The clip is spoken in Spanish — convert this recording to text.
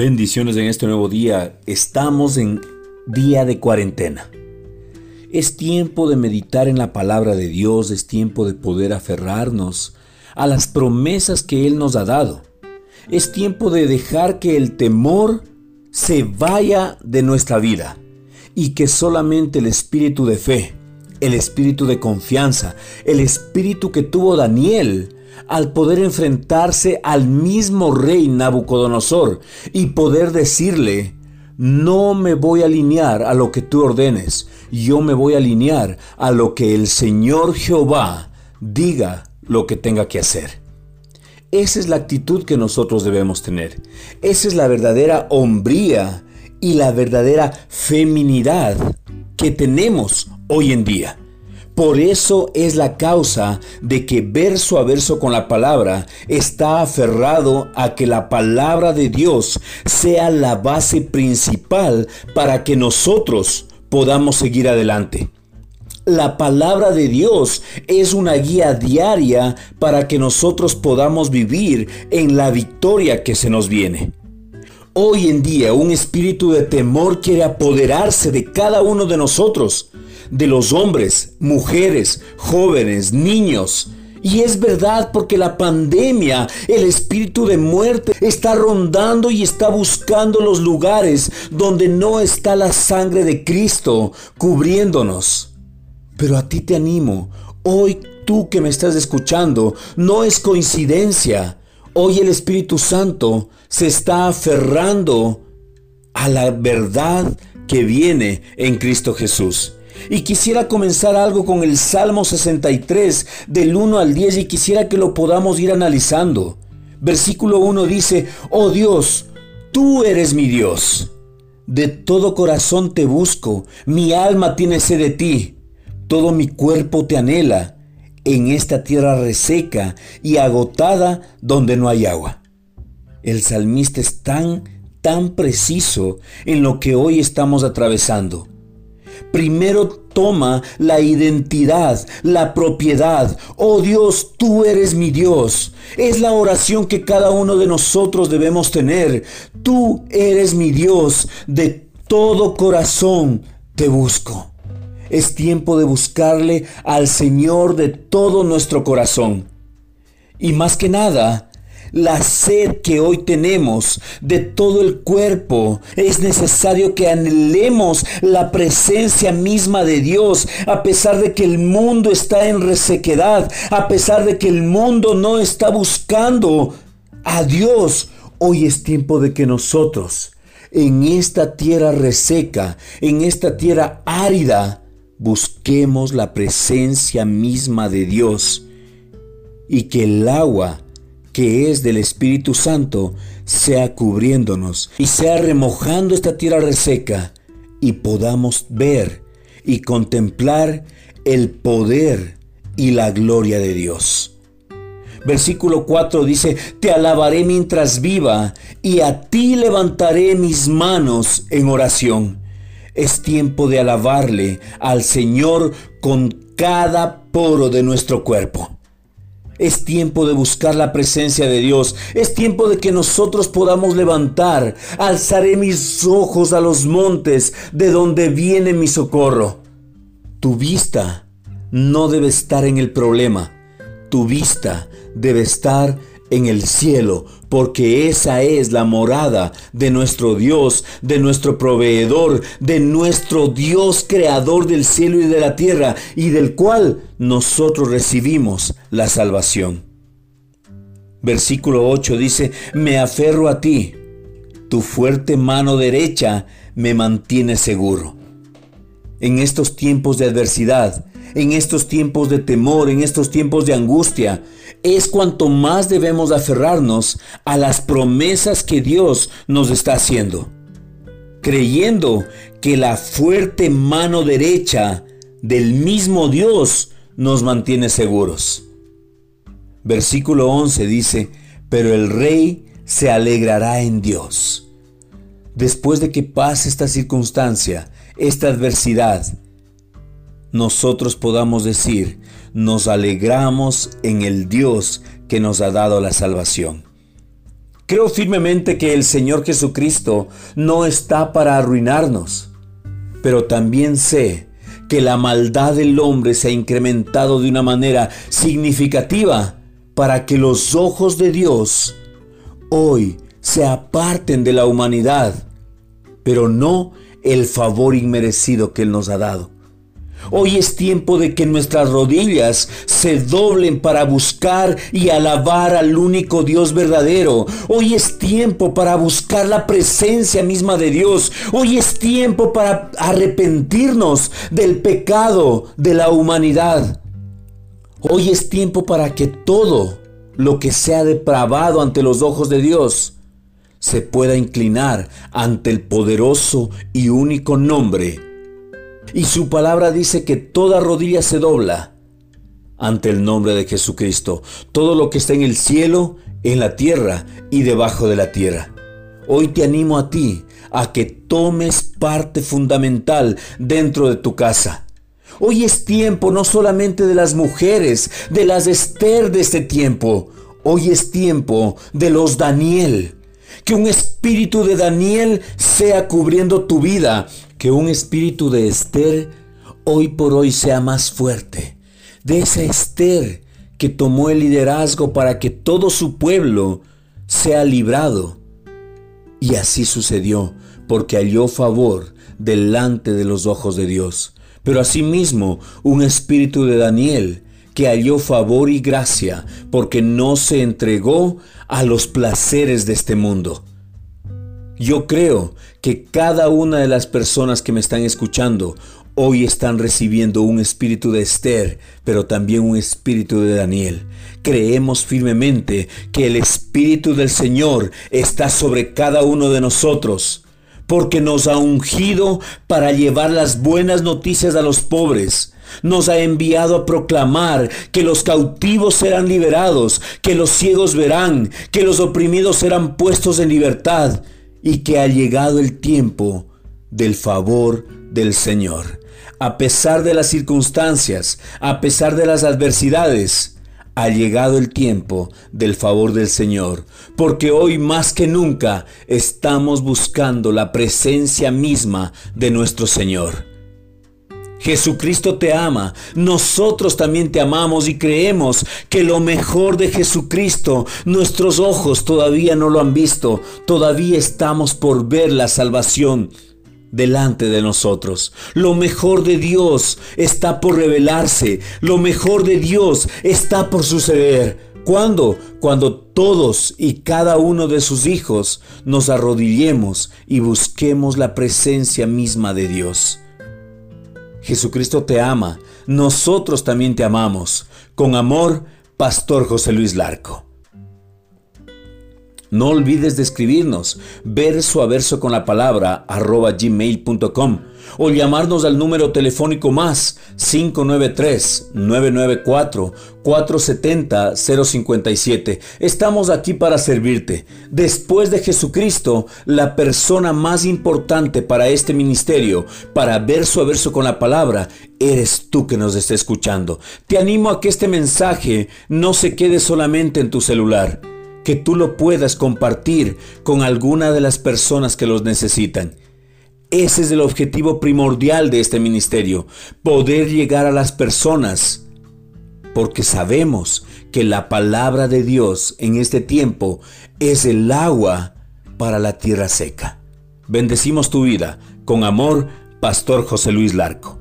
Bendiciones en este nuevo día. Estamos en día de cuarentena. Es tiempo de meditar en la palabra de Dios, es tiempo de poder aferrarnos a las promesas que Él nos ha dado. Es tiempo de dejar que el temor se vaya de nuestra vida y que solamente el espíritu de fe, el espíritu de confianza, el espíritu que tuvo Daniel, al poder enfrentarse al mismo rey Nabucodonosor y poder decirle, no me voy a alinear a lo que tú ordenes, yo me voy a alinear a lo que el Señor Jehová diga lo que tenga que hacer. Esa es la actitud que nosotros debemos tener. Esa es la verdadera hombría y la verdadera feminidad que tenemos hoy en día. Por eso es la causa de que verso a verso con la palabra está aferrado a que la palabra de Dios sea la base principal para que nosotros podamos seguir adelante. La palabra de Dios es una guía diaria para que nosotros podamos vivir en la victoria que se nos viene. Hoy en día un espíritu de temor quiere apoderarse de cada uno de nosotros de los hombres, mujeres, jóvenes, niños. Y es verdad porque la pandemia, el espíritu de muerte está rondando y está buscando los lugares donde no está la sangre de Cristo cubriéndonos. Pero a ti te animo, hoy tú que me estás escuchando, no es coincidencia. Hoy el Espíritu Santo se está aferrando a la verdad que viene en Cristo Jesús. Y quisiera comenzar algo con el Salmo 63 del 1 al 10 y quisiera que lo podamos ir analizando. Versículo 1 dice, oh Dios, tú eres mi Dios. De todo corazón te busco, mi alma tiene sed de ti, todo mi cuerpo te anhela en esta tierra reseca y agotada donde no hay agua. El salmista es tan, tan preciso en lo que hoy estamos atravesando primero toma la identidad, la propiedad. Oh Dios, tú eres mi Dios. Es la oración que cada uno de nosotros debemos tener. Tú eres mi Dios. De todo corazón te busco. Es tiempo de buscarle al Señor de todo nuestro corazón. Y más que nada, la sed que hoy tenemos de todo el cuerpo. Es necesario que anhelemos la presencia misma de Dios, a pesar de que el mundo está en resequedad, a pesar de que el mundo no está buscando a Dios. Hoy es tiempo de que nosotros, en esta tierra reseca, en esta tierra árida, busquemos la presencia misma de Dios y que el agua que es del Espíritu Santo sea cubriéndonos y sea remojando esta tierra reseca y podamos ver y contemplar el poder y la gloria de Dios. Versículo 4 dice, te alabaré mientras viva y a ti levantaré mis manos en oración. Es tiempo de alabarle al Señor con cada poro de nuestro cuerpo. Es tiempo de buscar la presencia de Dios. Es tiempo de que nosotros podamos levantar. Alzaré mis ojos a los montes de donde viene mi socorro. Tu vista no debe estar en el problema. Tu vista debe estar en el cielo, porque esa es la morada de nuestro Dios, de nuestro proveedor, de nuestro Dios creador del cielo y de la tierra, y del cual nosotros recibimos la salvación. Versículo 8 dice, me aferro a ti, tu fuerte mano derecha me mantiene seguro. En estos tiempos de adversidad, en estos tiempos de temor, en estos tiempos de angustia, es cuanto más debemos aferrarnos a las promesas que Dios nos está haciendo, creyendo que la fuerte mano derecha del mismo Dios nos mantiene seguros. Versículo 11 dice, pero el rey se alegrará en Dios. Después de que pase esta circunstancia, esta adversidad, nosotros podamos decir, nos alegramos en el Dios que nos ha dado la salvación. Creo firmemente que el Señor Jesucristo no está para arruinarnos, pero también sé que la maldad del hombre se ha incrementado de una manera significativa para que los ojos de Dios hoy se aparten de la humanidad, pero no el favor inmerecido que Él nos ha dado. Hoy es tiempo de que nuestras rodillas se doblen para buscar y alabar al único Dios verdadero. Hoy es tiempo para buscar la presencia misma de Dios. Hoy es tiempo para arrepentirnos del pecado de la humanidad. Hoy es tiempo para que todo lo que sea depravado ante los ojos de Dios se pueda inclinar ante el poderoso y único nombre y su palabra dice que toda rodilla se dobla ante el nombre de Jesucristo. Todo lo que está en el cielo, en la tierra y debajo de la tierra. Hoy te animo a ti a que tomes parte fundamental dentro de tu casa. Hoy es tiempo no solamente de las mujeres, de las Esther de este tiempo. Hoy es tiempo de los Daniel. Que un espíritu de Daniel sea cubriendo tu vida que un espíritu de Esther hoy por hoy sea más fuerte. De esa Esther que tomó el liderazgo para que todo su pueblo sea librado. Y así sucedió, porque halló favor delante de los ojos de Dios. Pero asimismo, un espíritu de Daniel que halló favor y gracia, porque no se entregó a los placeres de este mundo. Yo creo que cada una de las personas que me están escuchando hoy están recibiendo un espíritu de Esther, pero también un espíritu de Daniel. Creemos firmemente que el espíritu del Señor está sobre cada uno de nosotros, porque nos ha ungido para llevar las buenas noticias a los pobres. Nos ha enviado a proclamar que los cautivos serán liberados, que los ciegos verán, que los oprimidos serán puestos en libertad y que ha llegado el tiempo del favor del Señor. A pesar de las circunstancias, a pesar de las adversidades, ha llegado el tiempo del favor del Señor, porque hoy más que nunca estamos buscando la presencia misma de nuestro Señor. Jesucristo te ama, nosotros también te amamos y creemos que lo mejor de Jesucristo, nuestros ojos todavía no lo han visto, todavía estamos por ver la salvación delante de nosotros. Lo mejor de Dios está por revelarse, lo mejor de Dios está por suceder. ¿Cuándo? Cuando todos y cada uno de sus hijos nos arrodillemos y busquemos la presencia misma de Dios. Jesucristo te ama, nosotros también te amamos. Con amor, Pastor José Luis Larco. No olvides de escribirnos verso a verso con la palabra arroba gmail.com o llamarnos al número telefónico más 593-994-470-057. Estamos aquí para servirte. Después de Jesucristo, la persona más importante para este ministerio, para verso a verso con la palabra, eres tú que nos está escuchando. Te animo a que este mensaje no se quede solamente en tu celular que tú lo puedas compartir con alguna de las personas que los necesitan. Ese es el objetivo primordial de este ministerio, poder llegar a las personas, porque sabemos que la palabra de Dios en este tiempo es el agua para la tierra seca. Bendecimos tu vida. Con amor, Pastor José Luis Larco.